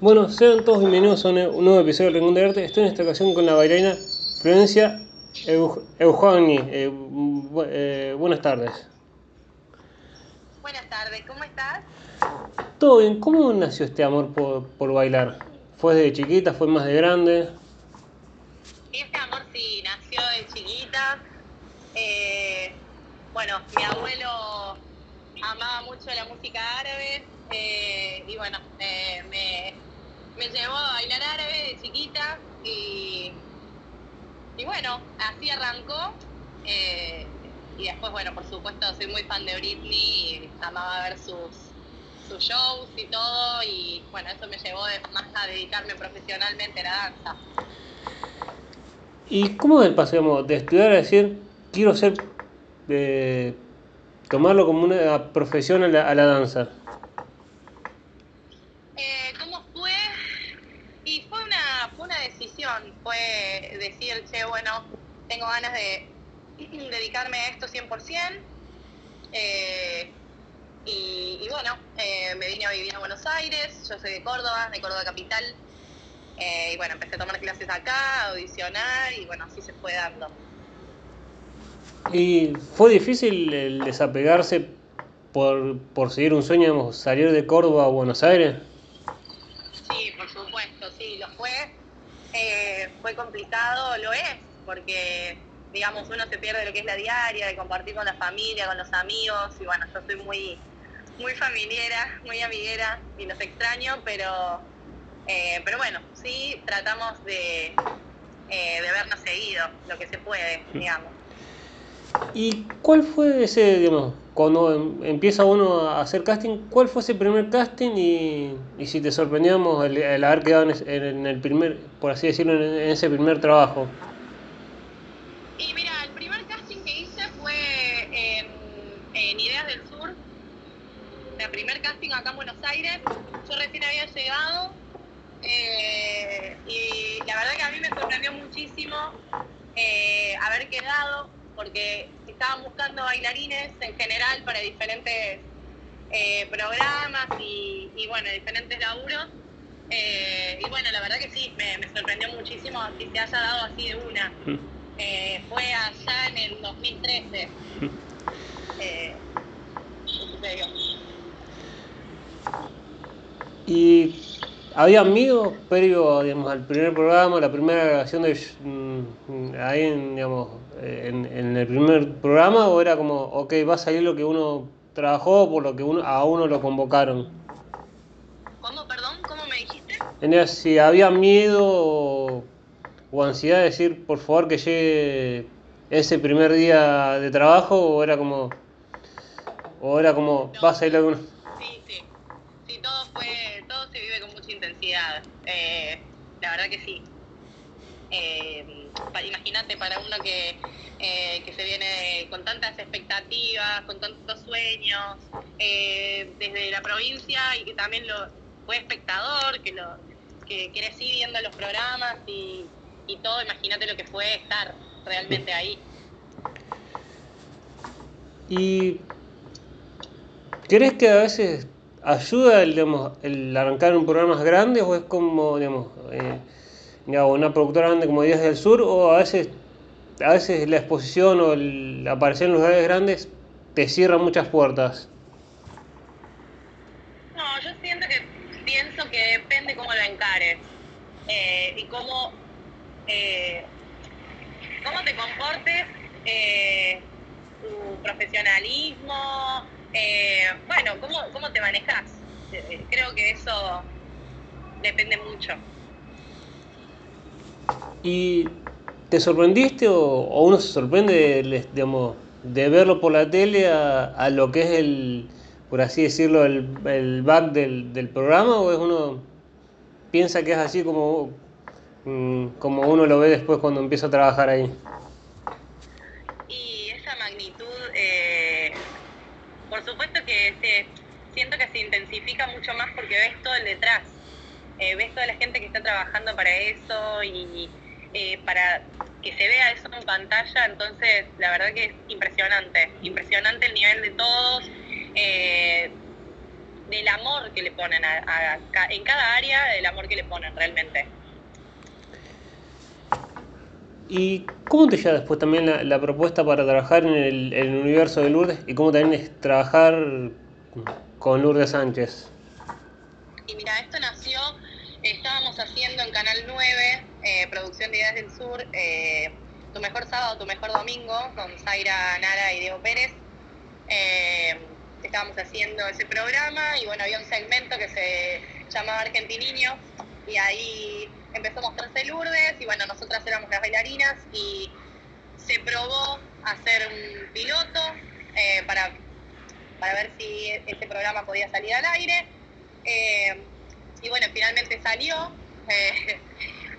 Bueno, sean todos bienvenidos a un nuevo episodio de Rincón de Arte. Estoy en esta ocasión con la bailarina Florencia Eugeni. Eh, eh, buenas tardes. Buenas tardes, ¿cómo estás? Todo bien. ¿Cómo nació este amor por, bailar? ¿Fue desde chiquita? ¿Fue más de grande? Este amor sí, nació de chiquita. Eh, bueno, mi abuelo amaba mucho la música árabe eh, y bueno, me, me, llevó a bailar árabe de chiquita y, y bueno, así arrancó. Eh, y después, bueno, por supuesto, soy muy fan de Britney y amaba ver sus, shows y todo. Y bueno, eso me llevó más a dedicarme profesionalmente a la danza. ¿Y cómo el paseo de estudiar a decir, quiero ser, eh, tomarlo como una profesión a la, danza? Eh, ¿Cómo fue? Y fue una, fue una decisión, fue decir, che, bueno, tengo ganas de dedicarme a esto 100%. Eh, y, bueno, eh, me vine a vivir a Buenos Aires, yo soy de Córdoba, de Córdoba Capital. Eh, y bueno, empecé a tomar clases acá, a audicionar y bueno, así se fue dando. ¿Y fue difícil el desapegarse por, por seguir un sueño, salir de Córdoba a Buenos Aires? Sí, por supuesto, sí, lo fue. Fue complicado, lo es, porque digamos, uno se pierde lo que es la diaria, de compartir con la familia, con los amigos, y bueno, yo soy muy, muy familiera, muy amiguera, y los extraño, pero, eh, pero bueno, sí tratamos de, eh, de vernos seguido, lo que se puede, digamos. ¿Y cuál fue ese, digamos, cuando em, empieza uno a hacer casting, cuál fue ese primer casting y, y si te sorprendíamos el, haber quedado en, el primer, por así decirlo, en ese primer trabajo? primer casting acá en Buenos Aires. Yo recién había llegado eh, y la verdad que a mí me sorprendió muchísimo eh, haber quedado porque estaban buscando bailarines en general para diferentes eh, programas y, bueno, diferentes laburos. y bueno, la verdad que sí, me, sorprendió muchísimo que se haya dado así de una. Mm. fue allá en el 2013. Y había amigos previo digamos, al primer programa, la primera grabación de mm, ahí en, digamos, en, el primer programa o era como, ok, va a salir lo que uno trabajó por lo que uno, a uno lo convocaron. ¿Cómo, perdón? ¿Cómo me dijiste? si había miedo o, ansiedad de decir, por favor, que llegue ese primer día de trabajo o era como, o era como, va a salir lo que uno... Eh, la verdad que sí. Eh, Imagínate para uno que, eh, que se viene con tantas expectativas, con tantos sueños, desde la provincia y que también lo fue espectador, que lo que viendo los programas y, y todo, imagínate lo que fue estar realmente ahí. ¿Y crees que a veces ayuda el, digamos, el arrancar en programas grandes o es como digamos, eh, una productora grande como Días del Sur o a veces a veces la exposición o el aparecer en lugares grandes te cierra muchas puertas. No yo siento que pienso que depende cómo lo encares eh, y cómo eh, cómo te comportes tu profesionalismo eh, bueno, ¿cómo, ¿cómo te manejas? Eh, creo que eso depende mucho. ¿Y te sorprendiste o, uno se sorprende, digamos, de verlo por la tele a, lo que es el, por así decirlo, el, el back del, del, programa o es uno piensa que es así como, mm, como uno lo ve después cuando empieza a trabajar ahí? por supuesto que se, que se intensifica mucho más porque ves todo el detrás, eh, ves toda la gente que está trabajando para eso y eh, para que se vea eso en pantalla, entonces la verdad que es impresionante, impresionante el nivel de todos. Eh, del amor que le ponen en cada área, del amor que le ponen realmente. ¿Y cómo te llega después también la, propuesta para trabajar en el, universo de Lourdes y cómo también es trabajar con Lourdes Sánchez? Y mira, esto nació, estábamos haciendo en Canal 9, eh, Producción de Ideas del Sur, eh, Tu Mejor Sábado, Tu Mejor Domingo, con Zaira Nara y Diego Pérez. Eh, estábamos haciendo ese programa y bueno, había un segmento que se llamaba Argentiniño y ahí empezó a mostrarse Lourdes y bueno, nosotras éramos las bailarinas y se probó hacer un piloto para, para ver si este programa podía salir al aire. Eh, y bueno, finalmente salió, eh,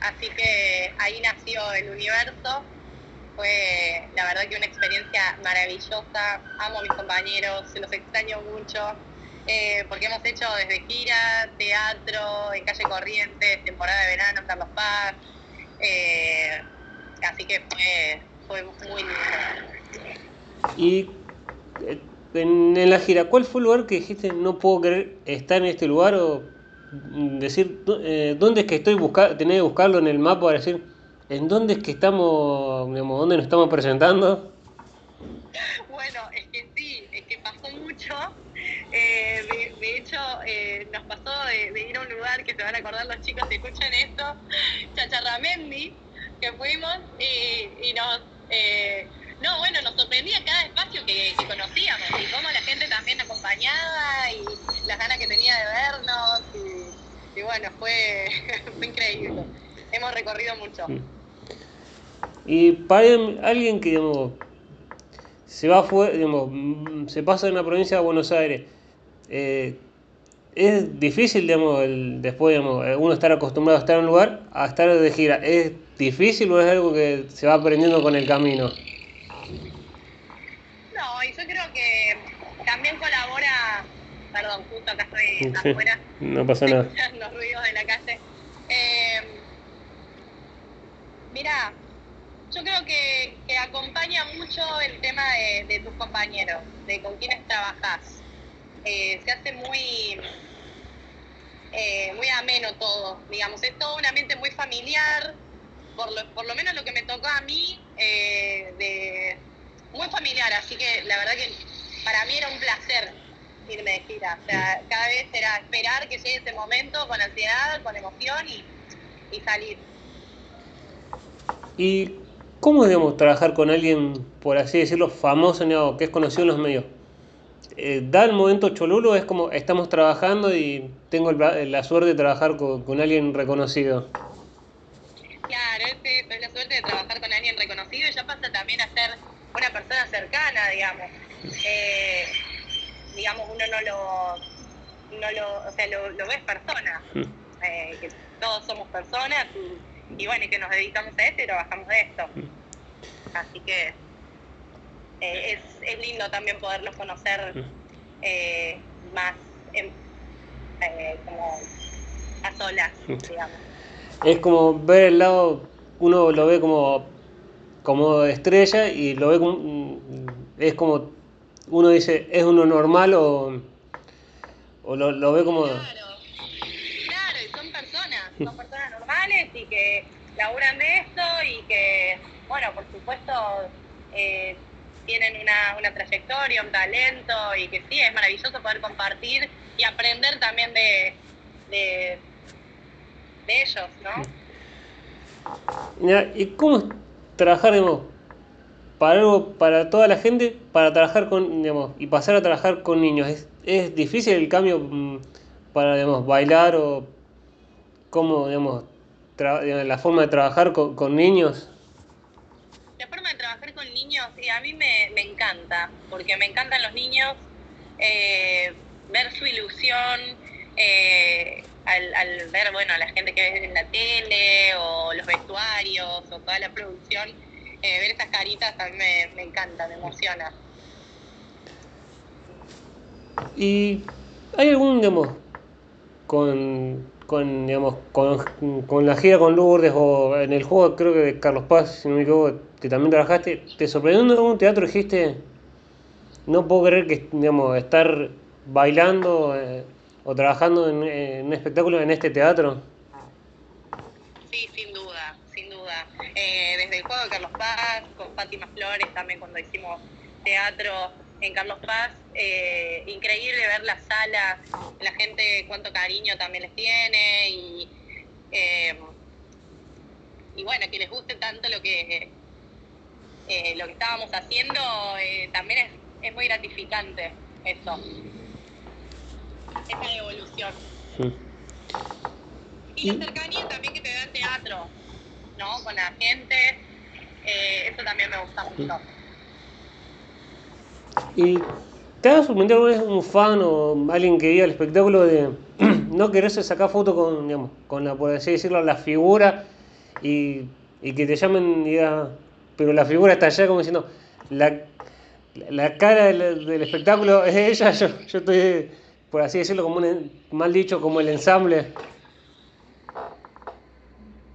así que ahí nació el universo. Fue la verdad que una experiencia maravillosa. Amo a mis compañeros, se los extraño mucho. Eh, porque hemos hecho desde gira, teatro, en calle Corrientes, temporada de verano, Carlos Paz, así que fue, muy lindo. Y eh, en, la gira, ¿cuál fue el lugar que dijiste no puedo creer estar en este lugar o decir dónde es que estoy buscando, tener que buscarlo en el mapa para decir en dónde es que estamos, digamos, dónde nos estamos presentando? Bueno, es que sí, es que pasó mucho eh, de, hecho, eh, nos pasó de, ir a un lugar que se van a acordar los chicos si escuchan esto, Chacharramendi, que fuimos y, nos... No, bueno, nos sorprendía cada espacio que, conocíamos y cómo la gente también acompañaba y las ganas que tenía de vernos y, bueno, fue, increíble. Hemos recorrido mucho. Y para alguien que se va fuera, se pasa de una provincia a Buenos Aires, eh, es difícil, digamos, después, digamos, uno estar acostumbrado a estar en un lugar a estar de gira. ¿Es difícil o es algo que se va aprendiendo con el camino? No, y yo creo que también colabora, perdón, justo acá estoy afuera. no pasa nada. Los ruidos de la calle. Eh, mira, yo creo que, acompaña mucho el tema de, de tus compañeros, de con quienes trabajas eh, se hace muy, eh, muy ameno todo, digamos, es todo un ambiente muy familiar, por lo, por lo menos lo que me tocó a mí, eh, de, muy familiar, así que la verdad que para mí era un placer irme de gira, o sea, cada vez era esperar que llegue ese momento con ansiedad, con emoción y, salir. ¿Y cómo debemos trabajar con alguien, por así decirlo, famoso, que es conocido en los medios? Eh, da el momento cholulo, es como estamos trabajando y tengo la suerte de trabajar con, alguien reconocido. Claro, es, la suerte de trabajar con alguien reconocido y ya pasa también a ser una persona cercana, digamos. Eh, digamos, uno no lo, no lo, o sea, lo, lo ves persona, mm. eh, que todos somos personas y, bueno, y que nos dedicamos a esto y trabajamos de esto. Mm. Así que eh, es, lindo también poderlos conocer eh, más eh, como a solas, digamos. Es como ver el lado, uno lo ve como, como estrella y lo ve como, es como, uno dice, ¿es uno normal o, o lo, ve como... Claro, claro, y son personas, son personas normales y que laburan de esto y que, bueno, por supuesto, eh, tienen una, una trayectoria, un talento y que sí, es maravilloso poder compartir y aprender también de, de, ellos, ¿no? ¿Y cómo trabajar, digamos, para algo, para toda la gente, para trabajar con, digamos, y pasar a trabajar con niños? ¿Es, es difícil el cambio mm, para, digamos, bailar o cómo, digamos, la forma de trabajar con, con niños? sí, a mí me, encanta, porque me encantan los niños, eh, ver su ilusión, eh, al, ver, bueno, a la gente que ve en la tele, o los vestuarios, o toda la producción, eh, ver esas caritas a mí me, encanta, me emociona. ¿Y hay algún, digamos, con, con, digamos, con, con la gira con Lourdes o en el juego creo que de Carlos Paz, si no me equivoco, que también trabajaste, ¿te sorprendió en algún teatro dijiste, no puedo creer que, digamos, estar bailando, eh, o trabajando en, en un espectáculo en este teatro? Sí, sin duda, sin duda. Eh, desde el juego de Carlos Paz, con Fátima Flores, también cuando hicimos teatro en Carlos Paz, eh, increíble ver la sala, la gente cuánto cariño también les tiene y, eh, y bueno, que les guste tanto lo que eh, lo que estábamos haciendo, también es, es muy gratificante eso, esa evolución. Sí. Y la cercanía también que te da el teatro, ¿no? Con la gente, eh, eso también me gusta mucho. ¿Y te ha sorprendido alguna vez un fan o alguien que iba al espectáculo de no quererse sacar fotos con, digamos, con la, por así decirlo, la figura y, y que te llamen y pero la figura está allá como diciendo, la, la cara del, del espectáculo es ella, yo, yo estoy, por así decirlo, como un, mal dicho, como el ensamble.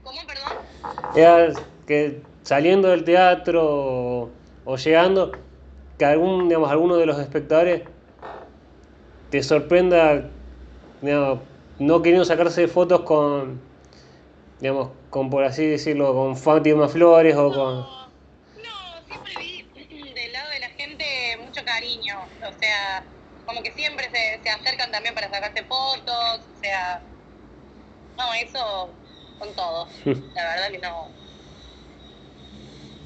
¿Cómo, perdón? Era que saliendo del teatro o, llegando, que algún, digamos, alguno de los espectadores te sorprenda, digamos, no queriendo sacarse fotos con, digamos, con por así decirlo, con Fátima Flores o con... No, no, siempre vi del lado de la gente mucho cariño, o sea, como que siempre se, se acercan también para sacarse fotos, o sea, no, eso con todos, la verdad que no.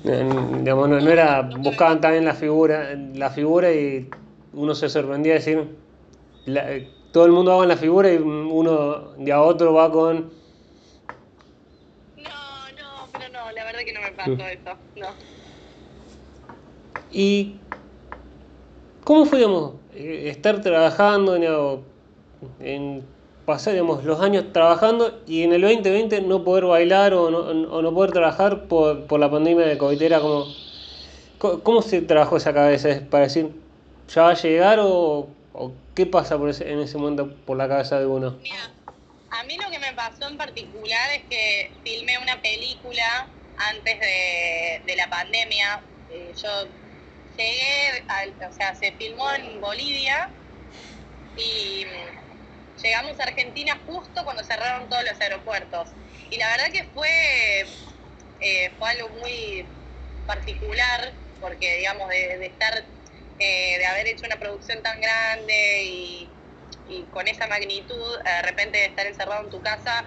Digamos, no, no era, buscaban también la figura, la figura y uno se sorprendía de decir, la- eh, todo el mundo va con la figura y uno de a otro va con... No, no, pero no, la verdad que no me pasó eso, no. ¿Y cómo fue, digamos, eh, estar trabajando, en pasar, digamos, los años trabajando y en el 2020 no poder bailar o no, poder trabajar por, la pandemia de COVID? Era como, co- ¿cómo se trabajó esa cabeza? ¿Es para decir, ya va a llegar o, qué pasa por ese- en ese momento por la cabeza de uno? Mira, a mí lo que me pasó en particular es que filmé una película antes de, la pandemia. Eh, yo llegué, o sea, se filmó en Bolivia y llegamos a Argentina justo cuando cerraron todos los aeropuertos. Y la verdad que fue, eh, fue algo muy particular, porque digamos, de, estar, eh, de haber hecho una producción tan grande y, con esa magnitud, de repente estar encerrado en tu casa,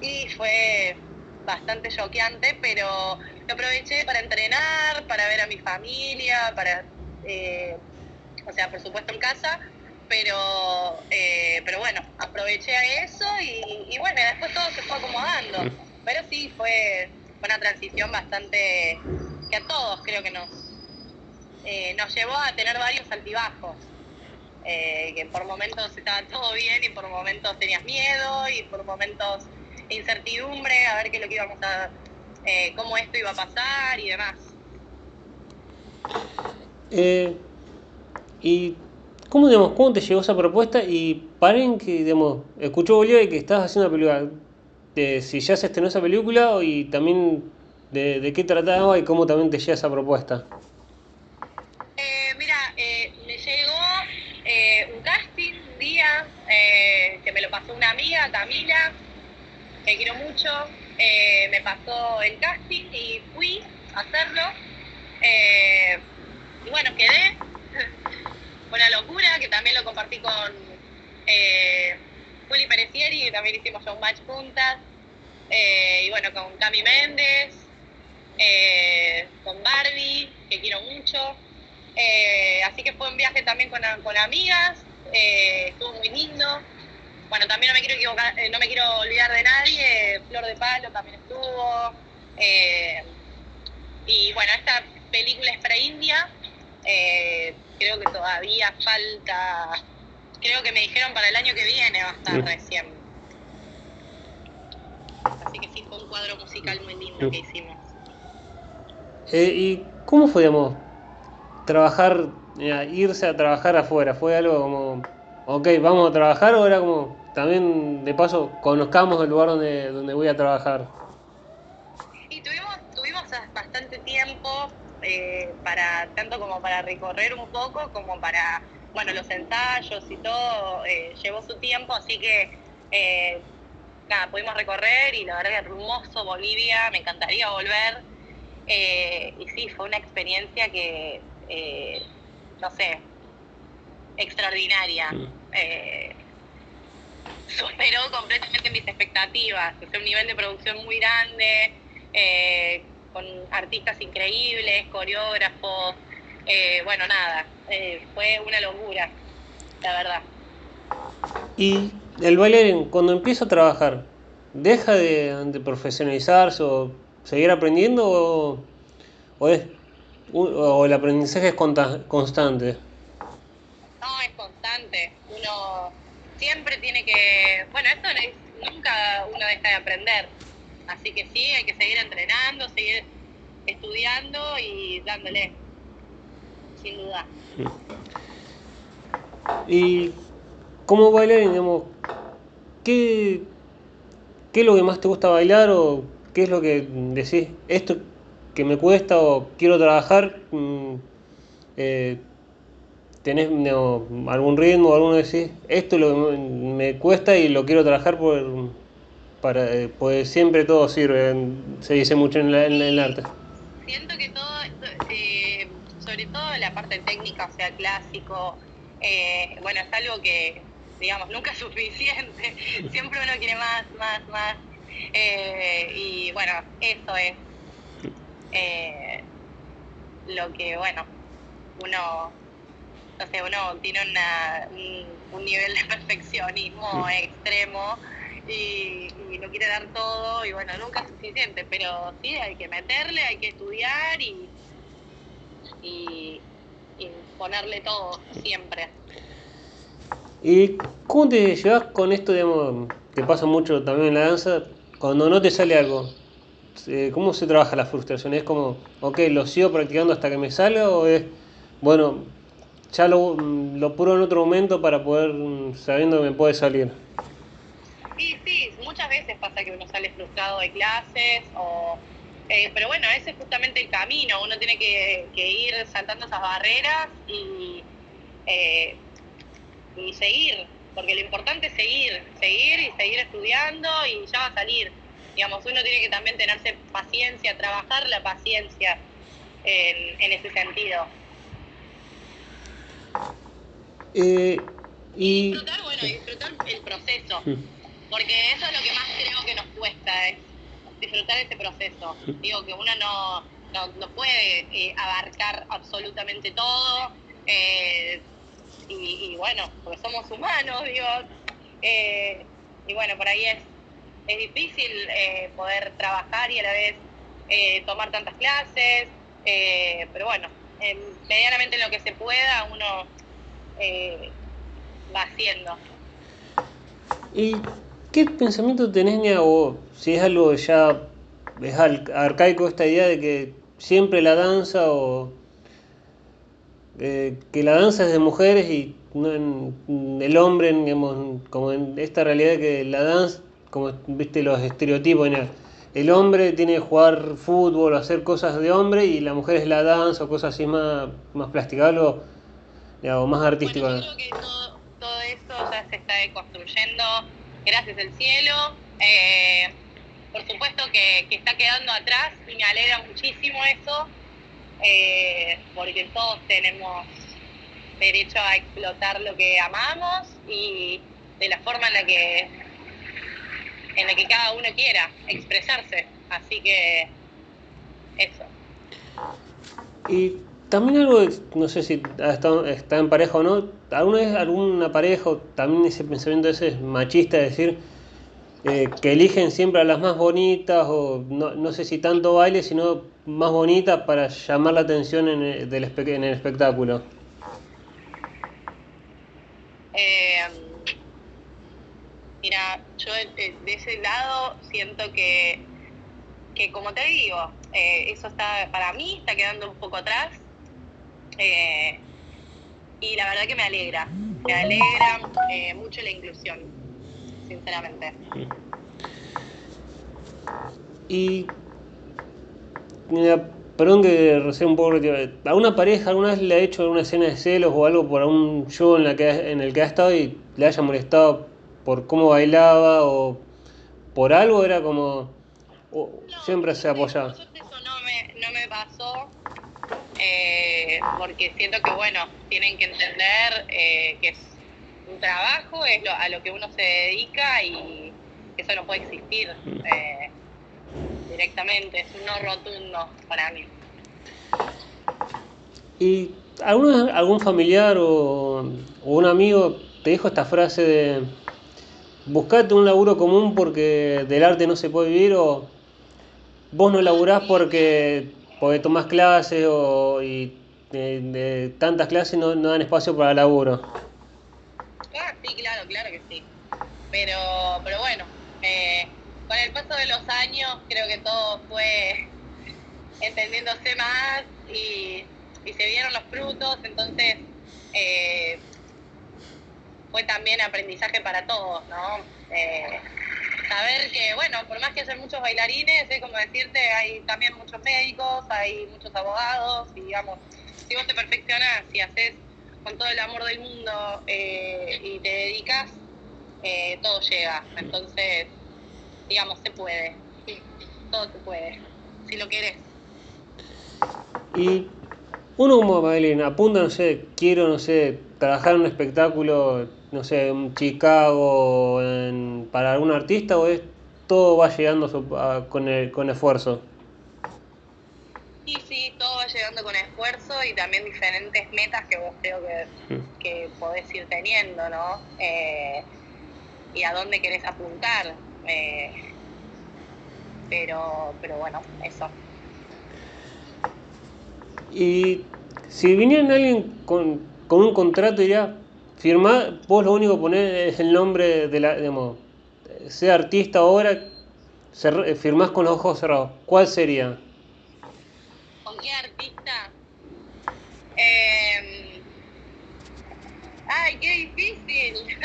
y fue bastante choqueante, pero lo aproveché para entrenar, para ver a mi familia, para, eh, o sea, por supuesto en casa, pero, eh, pero bueno, aproveché a eso y, y bueno, después todo se fue acomodando. Mm. Pero sí, fue, fue una transición bastante que a todos creo que nos, eh, nos llevó a tener varios altibajos. Eh, que por momentos estaba todo bien y por momentos tenías miedo y por momentos incertidumbre a ver qué es lo que íbamos a, eh, cómo esto iba a pasar y demás. Eh, ¿Y cómo, digamos, cómo te llegó esa propuesta? Y paren que, digamos, escuchó Bolívar que estás haciendo una película. Si ya se estrenó esa película y también de, qué trataba y cómo también te llega esa propuesta. Eh, mira, eh, me llegó eh, un casting un día eh, que me lo pasó una amiga, Camila, que quiero mucho. me pasó el casting y fui a hacerlo. Y bueno, quedé. Una locura que también lo compartí con eh, Juli Perecieri, que también hicimos un match juntas. Eh, y bueno, con Cami Méndez, eh, con Barbie, que quiero mucho. Eh, así que fue un viaje también con, con amigas, estuvo muy lindo. Bueno, también no me quiero equivocar, no me quiero olvidar de nadie, Flor de Palo también estuvo. y bueno, esta película es para India, eh, creo que todavía falta, creo que me dijeron para el año que viene va a estar recién. Así que sí, fue un cuadro musical muy lindo que hicimos. Eh, ¿Y cómo fue, digamos, trabajar, eh, irse a trabajar afuera? ¿Fue algo como, ok, vamos a trabajar o era como, también de paso, conozcamos el lugar donde, donde voy a trabajar? Y tuvimos, tuvimos bastante tiempo eh, para, tanto como para recorrer un poco, como para bueno, los ensayos y todo eh, llevó su tiempo, así que eh, nada, pudimos recorrer y la verdad que hermoso Bolivia, me encantaría volver. Eh, y sí, fue una experiencia que, no sé, extraordinaria. Superó completamente mis expectativas. Es un nivel de producción muy grande, con artistas increíbles, coreógrafos. bueno, nada, fue una locura, la verdad. Y el bailarín, cuando empieza a trabajar, ¿deja de, profesionalizarse o seguir aprendiendo o, es, o el aprendizaje es constante? No, es constante. Uno siempre tiene que... Bueno, esto nunca uno deja de aprender. Así que sí, hay que seguir entrenando, seguir estudiando y dándole, sin duda. Y como bailarín, digamos, ¿qué, ¿qué es lo que más te gusta bailar o qué es lo que decís, esto que me cuesta o quiero trabajar? Mm, eh, ¿Tenés algún ritmo o alguno decís, esto lo me cuesta y lo quiero trabajar por, para, eh, pues siempre todo sirve, se dice mucho en, el arte. Siento que todo, eh, sobre todo la parte técnica, o sea, clásico, bueno, es algo que digamos, nunca es suficiente, siempre uno quiere más, más, más. Eh, y bueno, eso es eh, lo que, bueno, uno, no sé, uno tiene una, un, nivel de perfeccionismo extremo y, no quiere dar todo y bueno, nunca es suficiente, pero sí hay que meterle, hay que estudiar y, y ponerle todo siempre. ¿Y cómo te llevas con esto, digamos, que pasa mucho también en la danza, cuando no te sale algo? Eh, ¿Cómo se trabaja la frustración? ¿Es como, ok, lo sigo practicando hasta que me salga o es, bueno, ya lo, lo puro en otro momento para poder, sabiendo que me puede salir? Sí, sí, muchas veces pasa que uno sale frustrado de clases o... Eh, pero bueno, ese es justamente el camino, uno tiene que, ir saltando esas barreras y eh, y seguir, porque lo importante es seguir, seguir y seguir estudiando y ya va a salir. Digamos, uno tiene que también tenerse paciencia, trabajar la paciencia en, ese sentido. Eh, y... Disfrutar, bueno, disfrutar el proceso, porque eso es lo que más creo que nos cuesta, es disfrutar ese proceso. Digo que uno no, no, puede eh, abarcar absolutamente todo, eh, y, bueno, porque somos humanos, digo, eh, y bueno, por ahí es, es difícil poder trabajar y a la vez tomar tantas clases, pero bueno, medianamente en lo que se pueda uno va haciendo. ¿Y qué pensamiento tenés, o si es algo ya es arcaico esta idea de que siempre la danza o eh, que la danza es de mujeres y no en, el hombre, digamos, como en esta realidad que la danza, como viste los estereotipos, el hombre tiene que jugar fútbol o hacer cosas de hombre y la mujer es la danza o cosas así más, más plásticas, algo más artístico. Bueno, yo creo que todo, todo esto ya se está construyendo gracias al cielo. Eh, por supuesto que, está quedando atrás y me alegra muchísimo eso eh, porque todos tenemos derecho a explotar lo que amamos y de la forma en la que en la que cada uno quiera expresarse. Así que eso. También algo, no sé si está, en pareja o no, ¿alguna vez alguna pareja, también ese pensamiento ese es machista, de decir eh, que eligen siempre a las más bonitas, o no, no sé si tanto baile, sino más bonitas para llamar la atención en el, en el espectáculo? Eh, mira, yo de, ese lado siento que, que como te digo, eh, eso está, para mí está quedando un poco atrás. Y la verdad que me alegra, me alegra mucho la inclusión sinceramente. Y perdón que recién un poco ¿A una pareja alguna vez le ha hecho alguna escena de celos o algo por un show en, la que, en el que ha estado y le haya molestado por cómo bailaba o por algo? Era como. siempre se apoyaba. Eso no me, no me pasó. Eh, porque siento que, bueno, tienen que entender eh, que es un trabajo, es a lo que uno se dedica y eso no puede existir. Eh, directamente, es un no rotundo para mí. ¿Y algún, algún familiar o, un amigo te dijo esta frase de buscate un laburo común porque del arte no se puede vivir o vos no laburás porque, porque tomás clases o y de, tantas clases no, no, dan espacio para laburo? Ah, sí, claro, claro que sí. Pero, pero bueno, eh, con el paso de los años creo que todo fue entendiéndose más y, se vieron los frutos, entonces eh, fue también aprendizaje para todos, ¿no? Eh, saber que, bueno, por más que haya muchos bailarines, es como decirte, hay también muchos médicos, hay muchos abogados, y digamos, si vos te perfeccionás y haces con todo el amor del mundo eh, y te dedicas, todo llega. Entonces, digamos, se puede. Sí, todo se puede, si lo quieres. Y uno como bailarín apunta, no sé, quiero, no sé, trabajar en un espectáculo, no sé, en Chicago, en, para algún artista, o es todo va llegando con, el, con esfuerzo? Sí, sí, todo va llegando con esfuerzo y también diferentes metas que vos creo que, mm. que podés ir teniendo, ¿no? Eh, y a dónde querés apuntar. Eh, pero, pero bueno, eso. Y si viniera alguien con, con un contrato, diría, firmar, vos lo único que poner es el nombre de la, digamos, sea artista ahora, firmás con los ojos cerrados. ¿Cuál sería? ¿Con qué artista? Eh... Ay, qué difícil.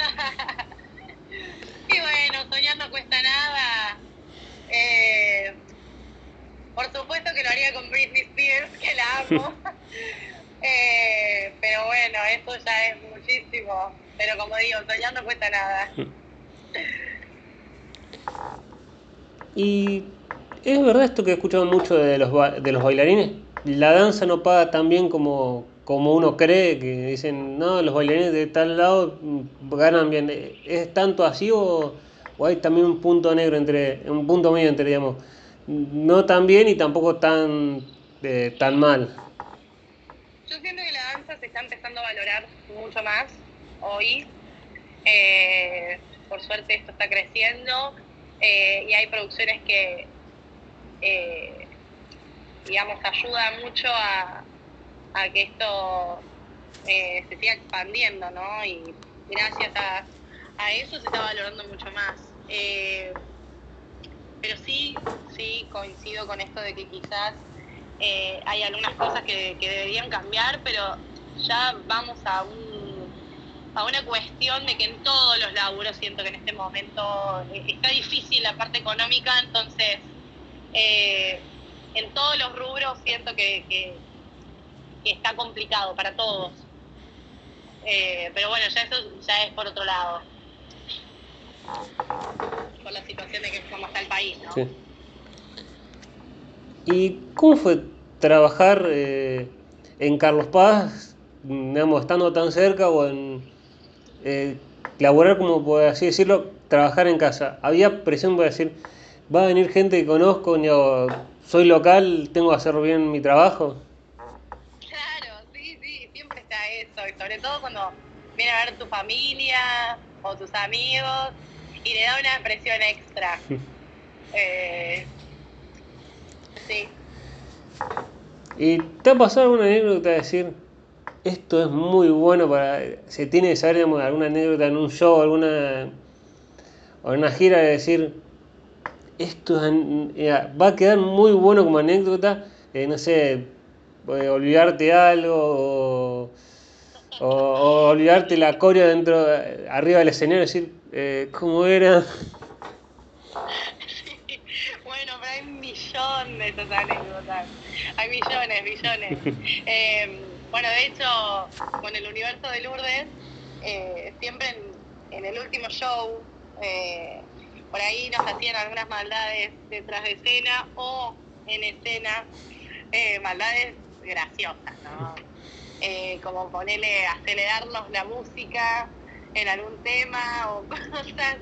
Y bueno, soñar no cuesta nada. Eh, por supuesto que lo haría con Britney Spears, que la amo. Eh, pero bueno, eso ya es muchísimo. Pero como digo, soñar no cuesta nada. ¿Y es verdad esto que he escuchado mucho de los, de los bailarines? La danza no paga tan bien como, como uno cree, que dicen, no, los bailarines de tal lado mm, ganan bien. ¿Es tanto así o, hay también un punto negro entre, un punto medio entre, digamos, no tan bien y tampoco tan, eh, tan mal? Yo siento que la danza se está empezando a valorar mucho más hoy. Eh, por suerte esto está creciendo eh, y hay producciones que, digamos, ayudan mucho a a que esto eh, se siga expandiendo, ¿no? Y gracias a, eso se está valorando mucho más. Eh, pero sí, sí, coincido con esto de que quizás eh, hay algunas cosas que, deberían cambiar, pero ya vamos a un, a una cuestión de que en todos los laburos siento que en este momento está difícil la parte económica, entonces en todos los rubros siento que, está complicado para todos. Eh, pero bueno, ya eso ya es por otro lado. Por la situación de que cómo está el país, ¿no? ¿Y cómo fue trabajar eh, en Carlos Paz, digamos, estando tan cerca o en eh, laborar, como por así decirlo, trabajar en casa? ¿Había presión por decir, va a venir gente que conozco, soy local, tengo que hacer bien mi trabajo? sobre todo cuando viene a ver tu familia o tus amigos y le da una presión extra. eh, sí. ¿Y te ha pasado alguna anécdota de decir, esto es muy bueno para, se tiene que saber alguna anécdota en un show, alguna, o en una gira de decir, esto va a quedar muy bueno como anécdota, eh, no sé, eh, olvidarte algo o olvidarte la corea dentro, arriba del escenario, decir, eh, ¿cómo era? Bueno, para mí esas anécdotas. Hay millones, millones. Eh, bueno, de hecho, con el universo de Lourdes, eh, siempre en, el último show, eh, por ahí nos hacían algunas maldades detrás de escena o en escena, maldades graciosas, ¿no? como ponerle, acelerarnos la música en algún tema o cosas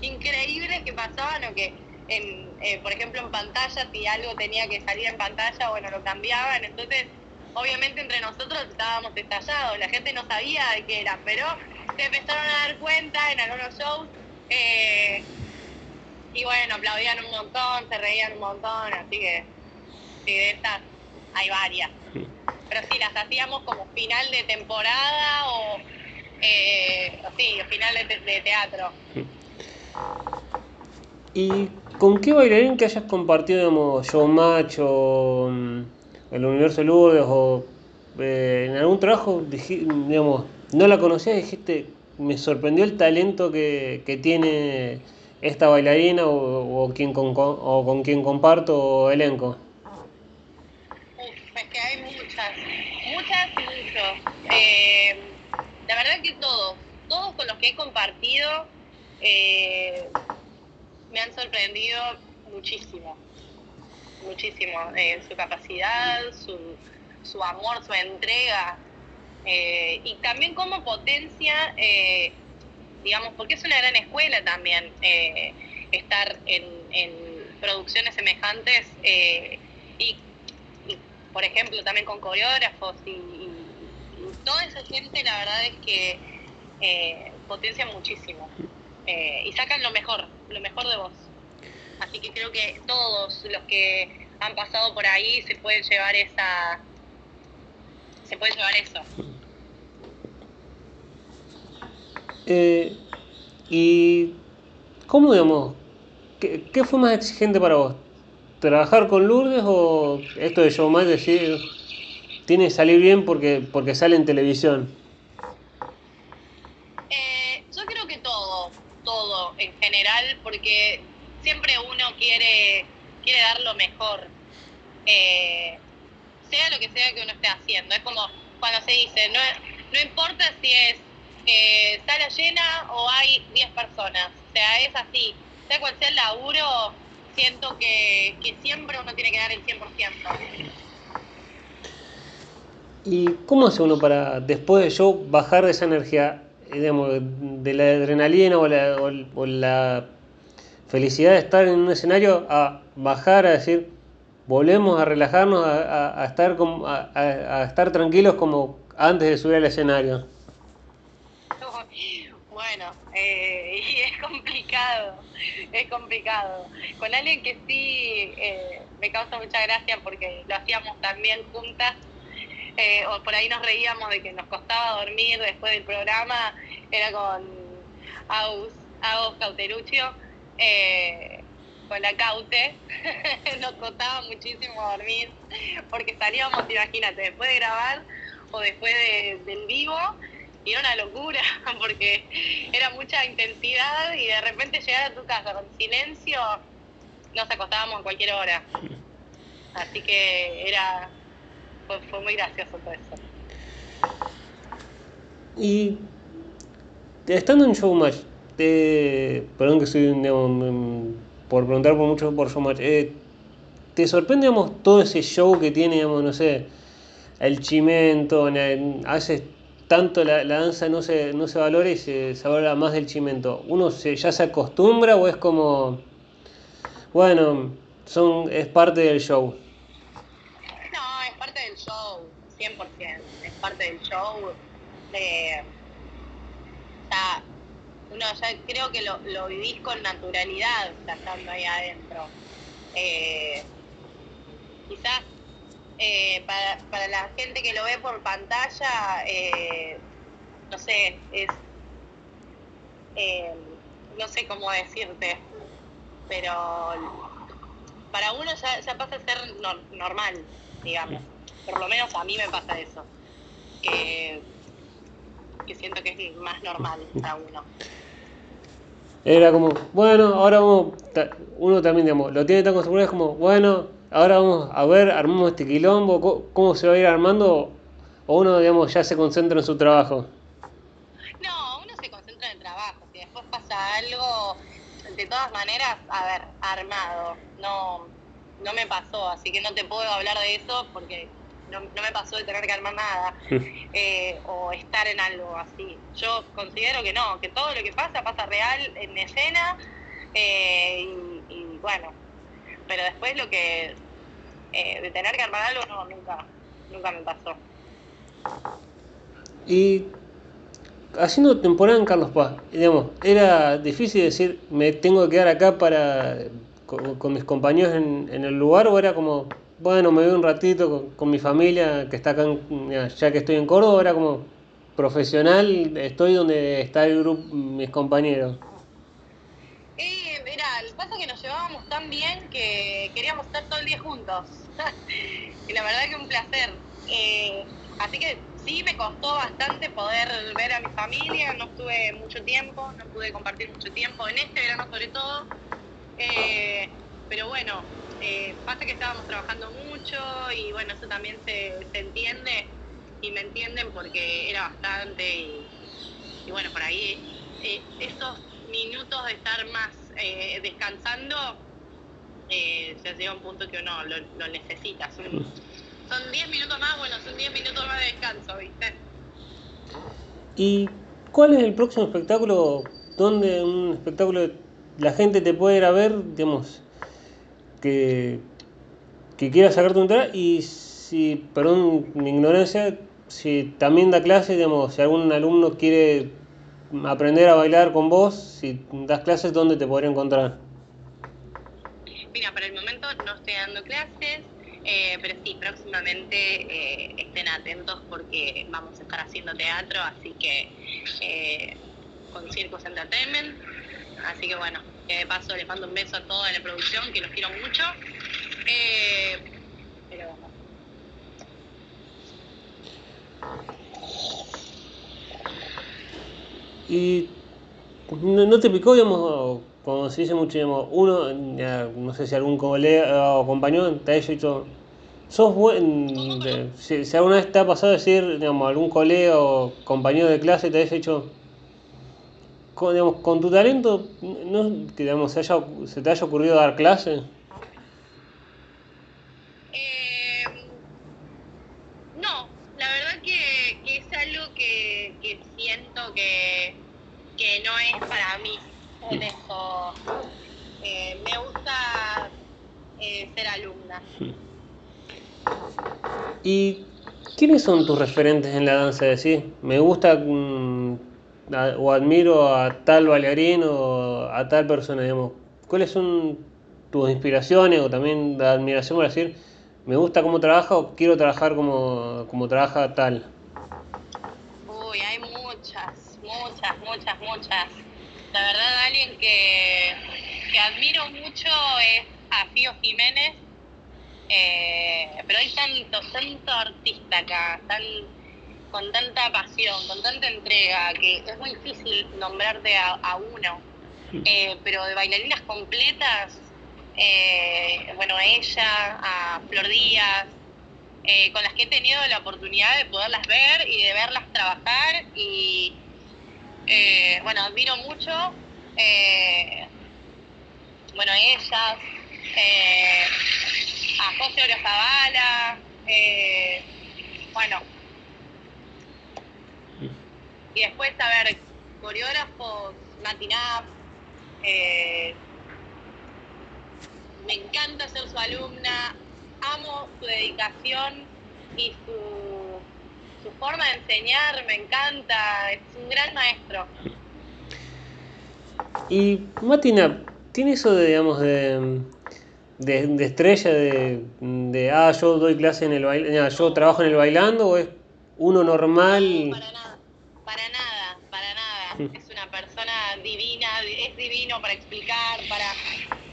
increíbles que pasaban o que, en, eh, por ejemplo, en pantalla, si algo tenía que salir en pantalla, bueno, lo cambiaban. Entonces, obviamente entre nosotros estábamos estallados, la gente no sabía de qué era, pero se empezaron a dar cuenta en algunos shows. Eh, y bueno, aplaudían un montón, se reían un montón, así que sí, de estas hay varias. Pero sí, las hacíamos como final de temporada o eh, sí, finales de, teatro. ¿Y con qué bailarín que hayas compartido, digamos, Showmatch o mm, el Universo Lourdes o eh, en algún trabajo, digamos, no la conocías dijiste, me sorprendió el talento que, que tiene esta bailarina o, o, quien con, o con quien comparto elenco? Uf, es que hay muchas, muchas y muchos. Eh, la verdad que todos, todos con los que he compartido eh, me han sorprendido muchísimo, muchísimo. Eh, su capacidad, su, amor, su entrega. Eh, y también como potencia, digamos, porque es una gran escuela también estar en, producciones semejantes y, por ejemplo, también con coreógrafos y toda esa gente la verdad es que eh, potencia muchísimo eh, y sacan lo mejor, lo mejor de vos. Así que creo que todos los que han pasado por ahí se pueden llevar esa, se pueden llevar eso. Eh, y cómo digamos, ¿qué, ¿qué, fue más exigente para vos? ¿Trabajar con Lourdes o esto de Showmatch decir tiene que salir bien porque, porque sale en televisión. Eh, yo creo que todo, todo en general, porque siempre uno quiere, quiere dar lo mejor, eh, sea lo que sea que uno esté haciendo. Es como cuando se dice, no, no importa si es eh, sala llena o hay 10 personas, o sea, es así. Sea cual sea el laburo, siento que, que siempre uno tiene que dar el 100%. ¿Y cómo hace uno para, después de show, bajar de esa energía, digamos, de la adrenalina o la, felicidad de estar en un escenario a bajar, a decir, volvemos a relajarnos, a, estar, a, estar tranquilos como antes de subir al escenario? Bueno, eh, y es complicado, es complicado. Con alguien que sí eh, me causa mucha gracia porque lo hacíamos también juntas, eh, o por ahí nos reíamos de que nos costaba dormir después del programa, era con Aus, Aus Cauteruccio, eh, con la Caute, nos costaba muchísimo dormir, porque salíamos, imagínate, después de grabar o después del vivo, y era una locura, porque era mucha intensidad y de repente llegar a tu casa con silencio, nos acostábamos a cualquier hora. Así que era fue, muy gracioso todo eso. Y estando en Showmatch, perdón que estoy por preguntar por mucho por Showmatch, eh, ¿te sorprende todo ese show que tiene, digamos, no sé, el chimento, a veces tanto la, danza no se, no se valora y se, se valora más del chimento? ¿Uno se, ya se acostumbra o es como, bueno, son, es parte del show? 100%, es parte del show. Eh, ya, uno ya creo que lo, lo vivís con naturalidad estando ahí adentro. Eh, quizás eh, para, para, la gente que lo ve por pantalla, no sé, es, no sé cómo decirte, pero para uno ya, ya pasa a ser normal, digamos por lo menos a mí me pasa eso, que, siento que es más normal para uno. Era como, bueno, ahora vamos, uno también, digamos, lo tiene tan acostumbrado, es como, bueno, ahora vamos a ver, armamos este quilombo, cómo, se va a ir armando, o uno, digamos, ya se concentra en su trabajo. No, uno se concentra en el trabajo, si después pasa algo, de todas maneras, a ver, armado, no, no me pasó, así que no te puedo hablar de eso porque no, me pasó de tener que armar nada eh, o estar en algo así. Yo considero que no, que todo lo que pasa pasa real en escena eh, y, bueno, pero después lo que eh, de tener que armar algo no, nunca, nunca me pasó. Y haciendo temporada en Carlos Paz, digamos, era difícil decir me tengo que quedar acá para con, mis compañeros en, en el lugar o era como bueno, me voy un ratito con, mi familia que está acá, ya que estoy en Córdoba, era como profesional, estoy donde está el grupo, mis compañeros. Eh, mira, pasa que nos llevábamos tan bien que queríamos estar todo el día juntos. y la verdad que un placer. Eh, así que sí, me costó bastante poder ver a mi familia, no estuve mucho tiempo, no pude compartir mucho tiempo, en este verano sobre todo. Eh, pero bueno, eh, pasa que estábamos trabajando mucho y bueno, eso también se, entiende y me entienden porque era bastante y, bueno, por ahí eh, esos minutos de estar más eh, descansando ya llega un punto que uno lo, necesita. Son 10 minutos más, bueno, son 10 minutos más de descanso, ¿viste? ¿Y cuál es el próximo espectáculo? ¿Dónde un espectáculo la gente te puede ir a ver, digamos? Que, que quiera sacarte un entrada y si, perdón mi ignorancia, si también da clases, digamos, si algún alumno quiere aprender a bailar con vos, si das clases, ¿dónde te podría encontrar? Mira, para el momento no estoy dando clases, eh, pero sí, próximamente eh, estén atentos porque vamos a estar haciendo teatro, así que eh, con Circus Entertainment, así que bueno, que de paso les mando un beso a toda la producción, que los quiero mucho. Eh, pero Y no, te picó, digamos, como se dice mucho, digamos, uno, no sé si algún colega o compañero te haya dicho, sos buen, si, alguna vez te ha pasado decir, digamos, algún colega o compañero de clase te haya dicho, con, con tu talento, ¿no, que digamos, se, haya, se te haya ocurrido dar clase? Eh, no, la verdad que, que es algo que, que siento que, que, no es para mí. Eso eh, me gusta eh, ser alumna. ¿Y quiénes son tus referentes en la danza? Decir, me gusta o admiro a tal bailarín o a tal persona, digamos, ¿cuáles son tus inspiraciones o también la admiración para decir, me gusta cómo trabaja o quiero trabajar como, como trabaja tal? Uy, hay muchas, muchas, muchas, muchas. La verdad, alguien que, que admiro mucho es a Fío Jiménez, eh, pero hay tanto, tanto artista acá, tan con tanta pasión, con tanta entrega, que es muy difícil nombrarte a, uno. Eh, pero de bailarinas completas, eh, bueno, a ella, a Flor Díaz, eh, con las que he tenido la oportunidad de poderlas ver y de verlas trabajar y bueno, admiro mucho bueno, a ellas, a José Oro Zavala, bueno, y después, a ver, coreógrafos, Matinap, eh, me encanta ser su alumna, amo su dedicación y su, su forma de enseñar, me encanta, es un gran maestro. Y Matina, ¿tiene eso de, digamos, de, de, estrella, de, de, ah, yo doy clase en el baile, yo trabajo en el bailando, o es uno normal? para nada para nada, para nada. Es una persona divina, es divino para explicar, para,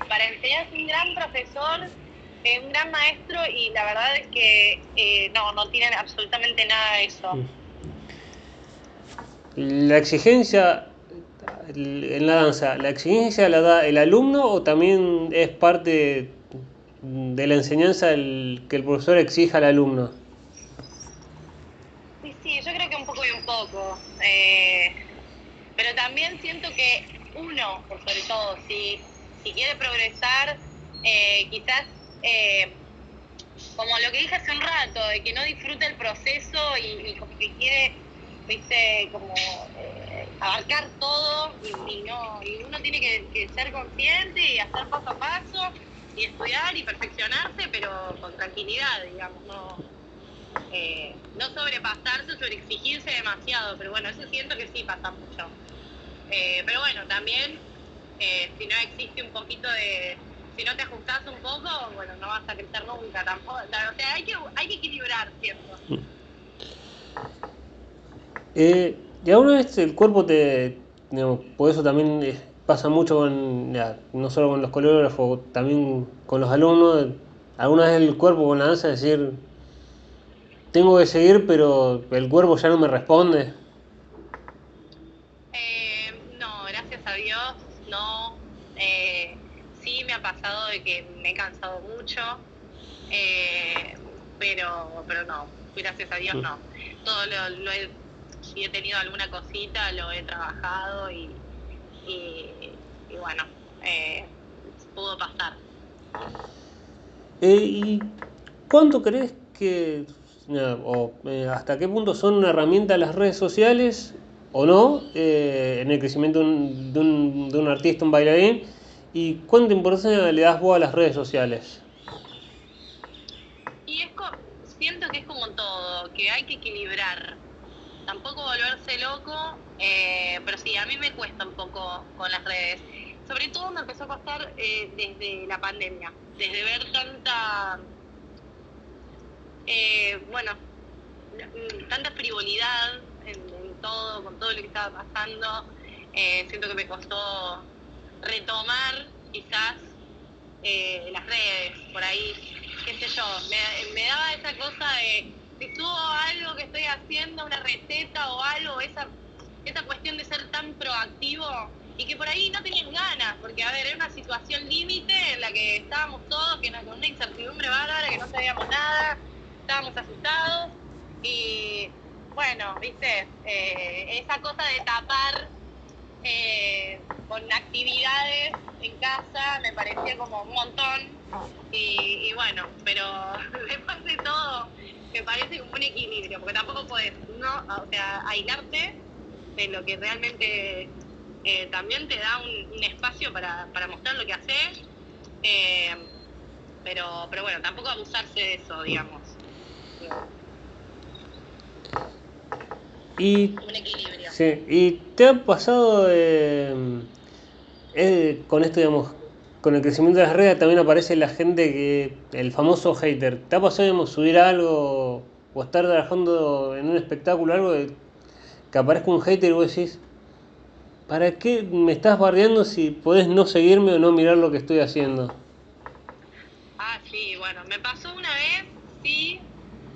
para enseñar. Es un gran profesor, eh, un gran maestro y la verdad es que eh, no, no tienen absolutamente nada de eso. La exigencia en la danza, ¿la exigencia la da el alumno o también es parte de la enseñanza el, que el profesor exija al alumno? Sí, sí, yo creo que un poco y un poco. Eh, pero también siento que uno, por sobre todo, si, si quiere progresar, eh, quizás, eh, como lo que dije hace un rato, de que no disfruta el proceso y, como que quiere, viste, como abarcar todo y, no, y uno tiene que, que ser consciente y hacer paso a paso y estudiar y perfeccionarse, pero con tranquilidad, digamos, no, eh, no sobrepasarse, sobre exigirse demasiado, pero bueno, eso siento que sí pasa mucho. Eh, pero bueno, también eh, si no existe un poquito de, si no te ajustas un poco, bueno, no vas a crecer nunca tampoco. O sea, hay que, hay que equilibrar, ¿cierto? Eh, y alguna vez el cuerpo te, digamos, por eso también pasa mucho con, no solo con los coreógrafos, también con los alumnos, alguna vez el cuerpo con la danza, decir, tengo que seguir, pero el cuerpo ya no me responde. Eh, no, gracias a Dios, no. Eh, sí me ha pasado de que me he cansado mucho, eh, pero, pero no, gracias a Dios mm. no. Todo lo, lo he, si he tenido alguna cosita, lo he trabajado y, y, bueno, eh, pudo pasar. ¿Y cuánto crees que, o eh, hasta qué punto son una herramienta las redes sociales o no en el crecimiento de un, de, un, artista, un bailarín? ¿Y cuánta importancia le das vos a las redes sociales? Y es siento que es como todo, que hay que equilibrar tampoco volverse loco, eh, pero sí, a mí me cuesta un poco con las redes. Sobre todo me empezó a costar eh, desde la pandemia, desde ver tanta, eh, bueno, tanta frivolidad en, todo, con todo lo que estaba pasando. siento que me costó retomar quizás las redes por ahí, qué sé yo, me, daba esa cosa de si subo algo que estoy haciendo, una receta o algo, esa, esa cuestión de ser tan proactivo y que por ahí no tenían ganas, porque a ver, era una situación límite en la que estábamos todos, que con una incertidumbre bárbara, que no sabíamos nada, estábamos asustados y bueno, viste, eh, esa cosa de tapar eh, con actividades en casa me parecía como un montón y, bueno, pero después de todo me parece como un equilibrio, porque tampoco puedes no, o sea, aislarte de lo que realmente eh, también te da un, espacio para, para, mostrar lo que haces, pero, pero bueno, tampoco abusarse de eso, digamos. Y, un equilibrio. Sí, ¿y te ha pasado eh, con esto, digamos, con el crecimiento de las redes también aparece la gente que, el famoso hater. ¿Te ha pasado subir algo o estar trabajando en un espectáculo, algo que aparezca un hater y vos decís, ¿para qué me estás bardeando si podés no seguirme o no mirar lo que estoy haciendo? Ah, sí, bueno, me pasó una vez, sí,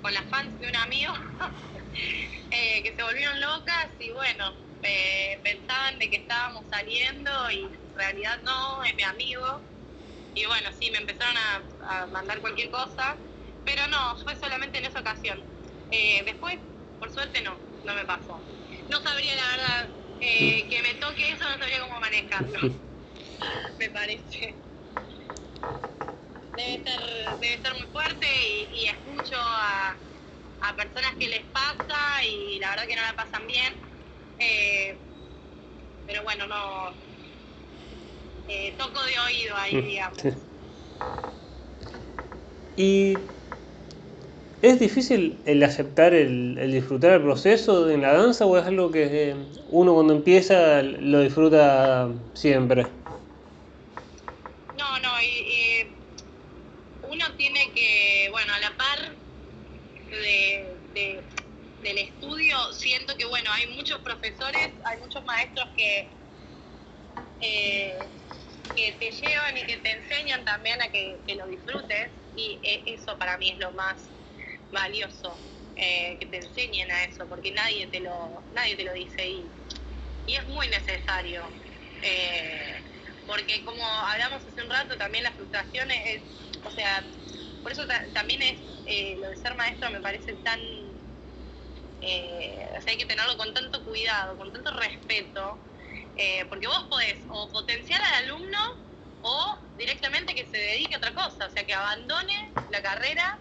con las fans de un amigo, eh, que se volvieron locas y bueno, eh, pensaban de que estábamos saliendo y en realidad no, es mi amigo. Y bueno, sí, me empezaron a, mandar cualquier cosa, pero no, fue solamente en esa ocasión. Eh, después, por suerte, no, no me pasó. No sabría, la verdad, eh, que me toque eso, no sabría cómo manejarlo, me parece. Debe ser, debe ser muy fuerte y, escucho a, a personas que les pasa y la verdad que no la pasan bien. Eh, pero bueno, no, eh, toco de oído ahí, mm, digamos. Y ¿Es difícil el aceptar, el, disfrutar el proceso en la danza o es algo que uno cuando empieza lo disfruta siempre? No, no, tiene que, bueno, a la par del estudio, siento que, bueno, hay muchos profesores, hay muchos maestros que eh, que te llevan y que te enseñan también a que, lo disfrutes y eh, eso para mí es lo más valioso, eh, que te enseñen a eso, porque nadie te lo, nadie te lo dice y, y es muy necesario. Eh, porque como hablamos hace un rato, también la frustración es, o sea, por eso también es eh, lo de ser maestro me parece tan, eh, o sea, hay que tenerlo con tanto cuidado, con tanto respeto, eh, porque vos podés o potenciar al alumno o directamente que se dedique a otra cosa, o sea, que abandone la carrera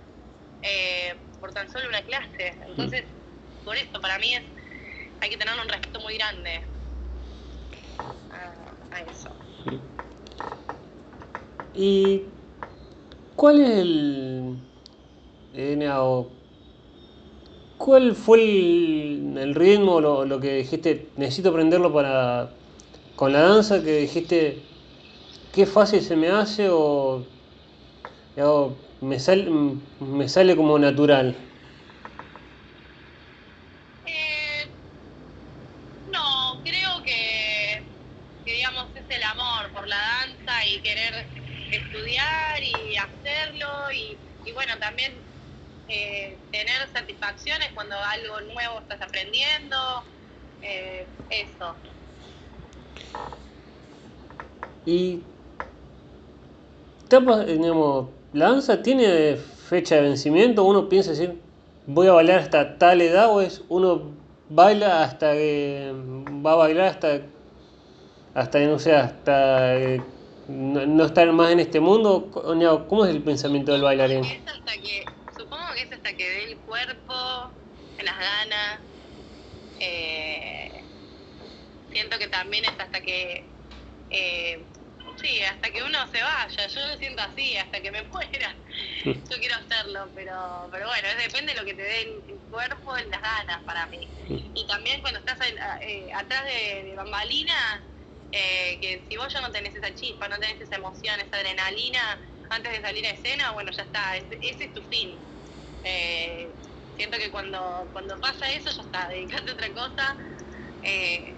por tan solo una clase. Entonces, por esto, para mí es, hay que tener un respeto muy grande a, eso. ¿Y cuál es el... Eh, ¿Cuál fue el, ritmo, lo, lo, que dijiste, necesito aprenderlo para con la danza, que dijiste, qué fácil se me hace o, me, sale, me sale como natural? querer estudiar y hacerlo y, bueno, también eh, tener satisfacciones cuando algo nuevo estás aprendiendo, eh, eso. Y, digamos, la danza tiene fecha de vencimiento, uno piensa decir, voy a bailar hasta tal edad o es uno baila hasta que va a bailar hasta hasta no sé hasta no, estar más en este mundo? ¿Cómo es el pensamiento del bailarín? supongo que es hasta que dé el cuerpo, las ganas. Eh, siento que también es hasta que, eh, sí, hasta que uno se vaya. Yo lo siento así, hasta que me muera. Yo quiero hacerlo, pero, pero bueno, depende de lo que te dé el, cuerpo y las ganas para mí. Y también cuando estás eh, atrás de, de bambalinas eh, que si vos ya no tenés esa chispa, no tenés esa emoción, esa adrenalina antes de salir a escena, bueno, ya está, ese, es tu fin. Eh, siento que cuando, cuando pasa eso, ya está, dedicate a otra cosa, eh,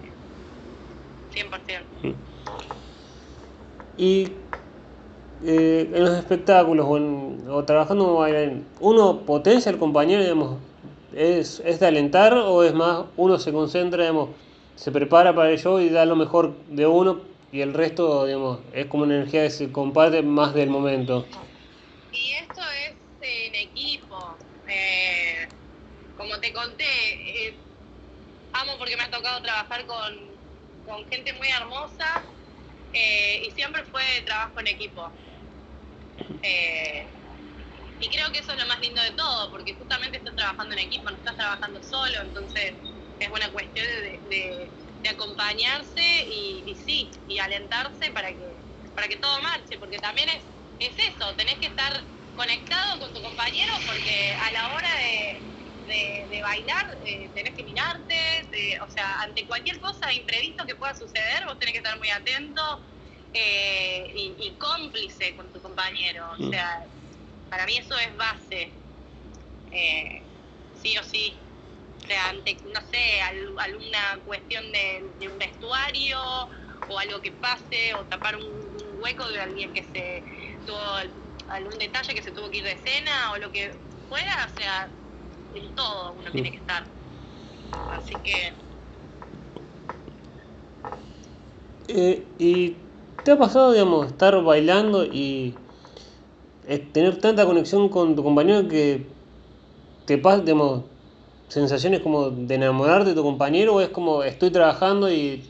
100%. Y eh, en los espectáculos o, trabajando como bailarín, ¿uno potencia al compañero, digamos, es, es de alentar o es más, uno se concentra, digamos, se prepara para el show y da lo mejor de uno y el resto, digamos, es como una energía que se comparte más del momento. Y esto es en equipo. Eh, como te conté, eh, amo porque me ha tocado trabajar con, con gente muy hermosa eh, y siempre fue trabajo en equipo. y creo que eso es lo más lindo de todo, porque justamente estás trabajando en equipo, no estás trabajando solo, entonces es una cuestión de, acompañarse y, sí, y alentarse para que, para que todo marche, porque también es, es eso, tenés que estar conectado con tu compañero porque a la hora de, bailar eh, tenés que mirarte, o sea, ante cualquier cosa imprevisto que pueda suceder, vos tenés que estar muy atento eh, y, cómplice con tu compañero, o mm. sea, para mí eso es base, eh, sí o sí ante, no sé, alguna cuestión de, un vestuario o algo que pase o tapar un, hueco de alguien que se tuvo algún detalle que se tuvo que ir de escena o lo que fuera, o sea, en todo uno tiene que estar. Así que... Eh, ¿Y te ha pasado, digamos, estar bailando y tener tanta conexión con tu compañero que te pasa, digamos, sensaciones como de enamorarte de tu compañero o es como estoy trabajando y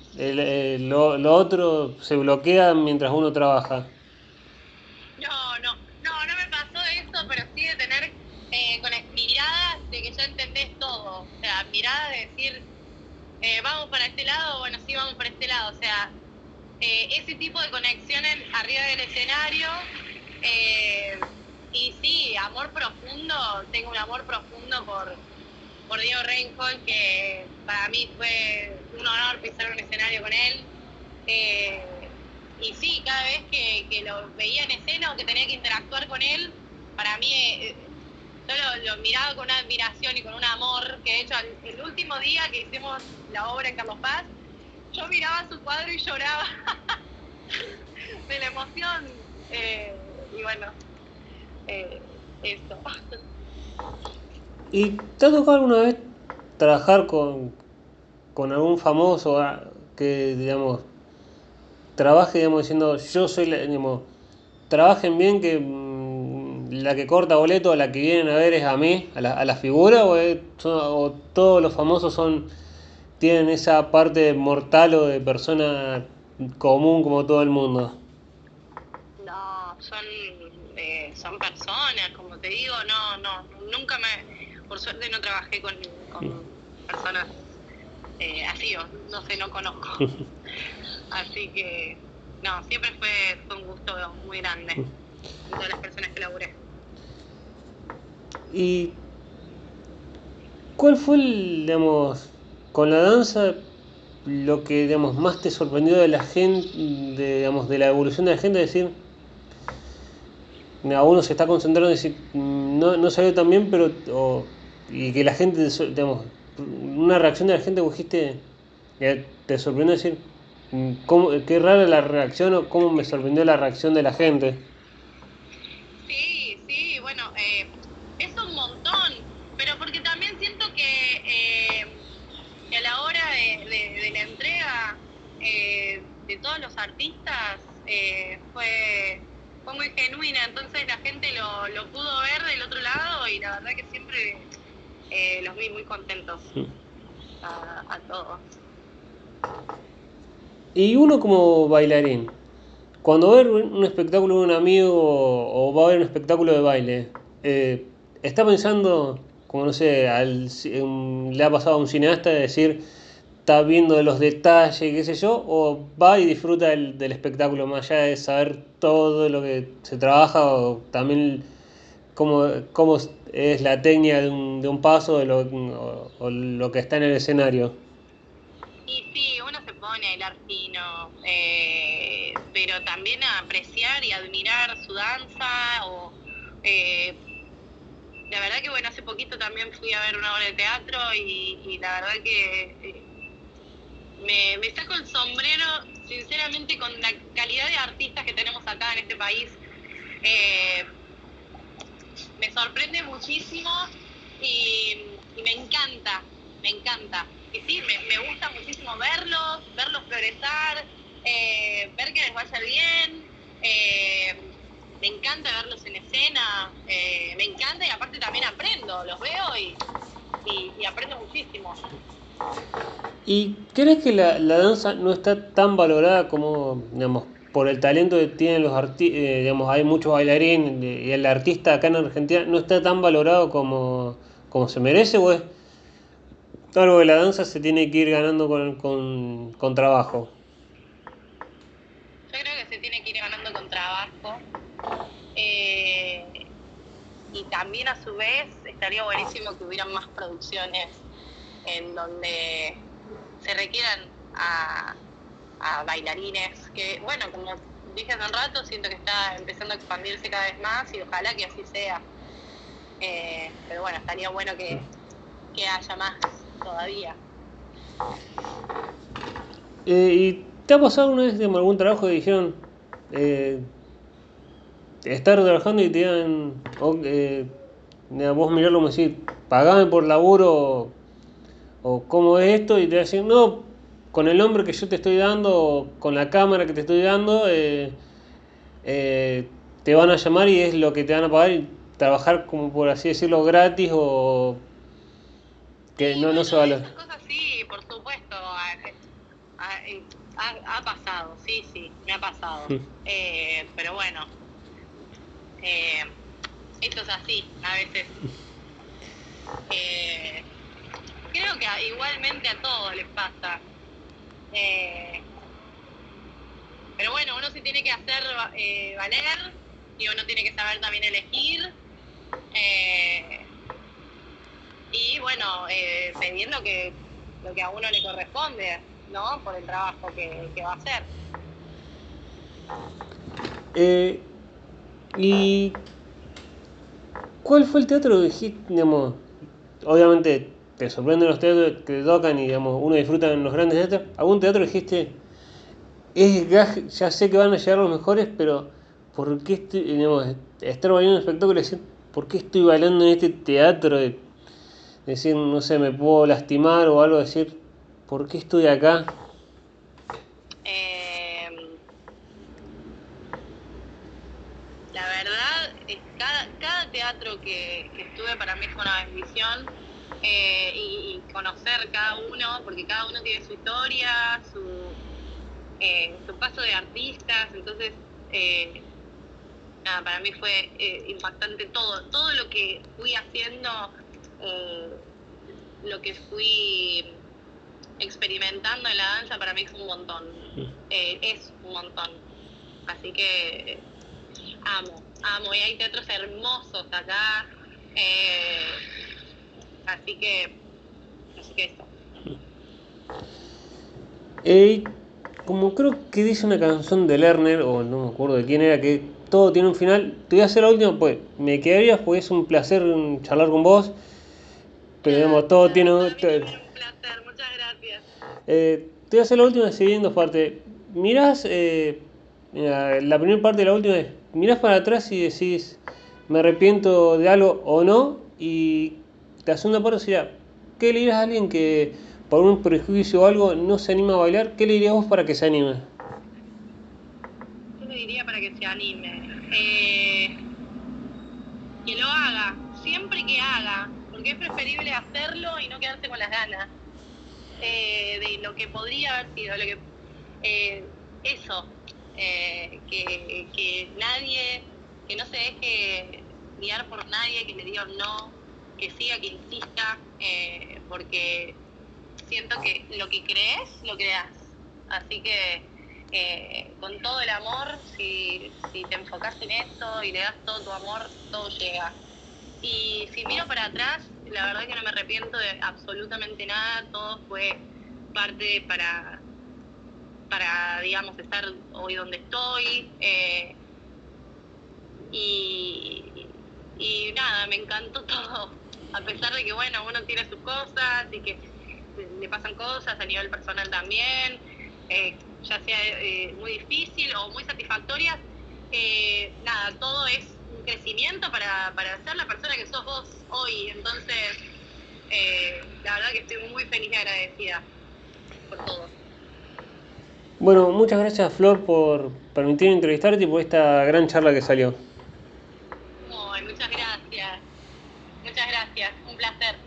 lo, lo, otro se bloquea mientras uno trabaja? No, no, no, no me pasó eso, pero sí de tener eh, miradas de que ya entendés todo, o sea, miradas de decir, eh, vamos para este lado, bueno, sí, vamos para este lado, o sea, eh, ese tipo de conexiones arriba del escenario. y sí, amor profundo, tengo un amor profundo por, por Diego Reinhold, que para mí fue un honor pisar un escenario con él. Eh, y sí, cada vez que, lo veía en escena o que tenía que interactuar con él, para mí eh, yo lo, miraba con una admiración y con un amor, que de hecho el, último día que hicimos la obra en Carlos Paz, yo miraba su cuadro y lloraba de la emoción. Eh, y bueno, eso. ¿Y te ha tocado alguna vez trabajar con, algún famoso ah, que, digamos, trabaje, digamos, diciendo yo soy la, digamos, trabajen bien que mm, la que corta boleto, la que vienen a ver es a mí, a la, a la figura, o, es- o todos los famosos son tienen esa parte mortal o de persona común como todo el mundo. No, son, eh, son personas, como te digo, no, no, nunca me, por suerte no trabajé con, con personas eh, así, o no sé, no conozco. Así que, no, siempre fue, fue un gusto muy grande todas las personas que laburé. ¿Y cuál fue, el, digamos, con la danza, lo que, digamos, más te sorprendió de la gente, de, digamos, de la evolución de la gente? Es decir, a uno se está concentrando en decir, "Mm, no, no salió tan bien, pero, o- y que la gente, digamos, una reacción de la gente, vos dijiste, que te sorprendió decir, "Mm, ¿cómo, qué rara la reacción o cómo me sorprendió la reacción de la gente. Sí, sí, bueno, eh, es un montón, pero porque también siento que, eh, que a la hora de la entrega eh, de todos los artistas eh, fue, fue muy genuina, entonces la gente lo, lo pudo ver del otro lado y la verdad que siempre eh, los vi muy contentos. A, a todos. Y uno como bailarín, cuando va a ver un espectáculo de un amigo o va a ver un espectáculo de baile, eh, ¿está pensando, como no sé, al le ha pasado a un cineasta de decir, está viendo los detalles, qué sé yo, o va y disfruta del, del espectáculo más allá de saber todo lo que se trabaja o también cómo, cómo es la técnica de un, de un paso de lo, o- lo que está en el escenario? Y sí, uno se pone a bailar fino, eh, pero también a apreciar y admirar su danza. O, eh, la verdad que bueno, hace poquito también fui a ver una obra de teatro y, y la verdad que eh, me, me saco el sombrero, sinceramente, con la calidad de artistas que tenemos acá en este país. Eh, me sorprende muchísimo y, me encanta, me encanta. Y sí, me, me gusta muchísimo verlos, verlos progresar, eh, ver que les vaya bien. eh, me encanta verlos en escena, eh, me encanta y aparte también aprendo, los veo y, y, y aprendo muchísimo. ¿Y crees que la, la danza no está tan valorada como, digamos, por el talento que tienen los artistas, digamos, hay muchos bailarines eh, y el artista acá en Argentina no está tan valorado como, como se merece o es algo que la danza se tiene que ir ganando con, con, con trabajo? Yo creo que se tiene que ir ganando con trabajo. Eh, y también a su vez estaría buenísimo que hubieran más producciones en donde se requieran a, a bailarines que, bueno, como dije hace un rato, siento que está empezando a expandirse cada vez más y ojalá que así sea. Eh, pero bueno, estaría bueno que, que haya más todavía. Eh, ¿y te ha pasado alguna vez digamos, algún trabajo que dijeron eh, estar trabajando y te digan, o, mira, vos mirarlo como decir, pagame por laburo o, o cómo es esto y te decir, no, con el nombre que yo te estoy dando con la cámara que te estoy dando, eh, eh, te van a llamar y es lo que te van a pagar y trabajar como por así decirlo gratis o que Sí, no, no bueno, se valora. Esas cosas sí, por supuesto. Ha, ha- ha- ha pasado, sí, sí, me ha pasado. Eh, pero bueno, eh, esto es así, a veces. Eh, creo que igualmente a todos les pasa. Eh, pero bueno, uno se tiene que hacer eh, valer y uno tiene que saber también elegir. Eh, y bueno, teniendo que lo que a uno le corresponde, ¿no? Por el trabajo que, va a hacer. ¿Y cuál fue el teatro que dijiste, obviamente te sorprenden los teatros que te tocan y digamos, uno disfruta en los grandes teatros, algún teatro dijiste, es gaj, ya sé que van a llegar los mejores, pero ¿por qué estoy, digamos, estar bailando un espectáculo y decir, ¿por qué estoy bailando en este teatro? De, decir, no sé, me puedo lastimar o algo, decir, ¿por qué estoy acá? Em, la verdad, cada, teatro que, que estuve para mí fue una bendición eh, y, conocer cada uno, porque cada uno tiene su historia, su, eh, su paso de artistas, entonces nada, para mí fue impactante todo, todo lo que fui haciendo, lo que fui experimentando en la danza para mí es un montón, es un montón, así que amo, amo, y hay teatros hermosos acá, eh, así que, así que esto. como creo que dice una canción de Lerner, o no me acuerdo de quién era, que todo tiene un final, te voy a hacer la última, pues me quedaría, pues es un placer charlar con vos, pero digamos, todo tiene... un placer, muchas gracias. Eh, te voy a hacer la última siguiendo parte. Mirás, eh, la primera parte de la última es mirás para atrás y decís, me arrepiento de algo o no, y la segunda parte sería, ¿qué le dirías a alguien que por un prejuicio o algo no se anima a bailar? ¿Qué le dirías vos para que se anime? ¿Qué le diría para que se anime? Eh, que lo haga, siempre que haga, porque es preferible hacerlo y no quedarse con las ganas eh, de lo que podría haber sido, lo que eh, eso, eh, que, nadie, que no se deje guiar por nadie, que le diga no, que siga, que insista, eh, porque siento que lo que crees, lo creas. Así que eh, con todo el amor, si, si te enfocas en esto y le das todo tu amor, todo llega. Y si miro para atrás, la verdad que no me arrepiento de absolutamente nada, todo fue parte para, para, digamos, estar hoy donde estoy. Eh, y, y nada, me encantó todo. A pesar de que, bueno, uno tiene sus cosas y que le pasan cosas a nivel personal también, eh, ya sea eh, muy difícil o muy satisfactorias, nada, todo es un crecimiento para, para ser la persona que sos vos hoy. Entonces, la verdad que estoy muy feliz y agradecida por todo. Bueno, muchas gracias Flor por permitirme entrevistarte y por esta gran charla que salió. Muchas gracias. Un placer.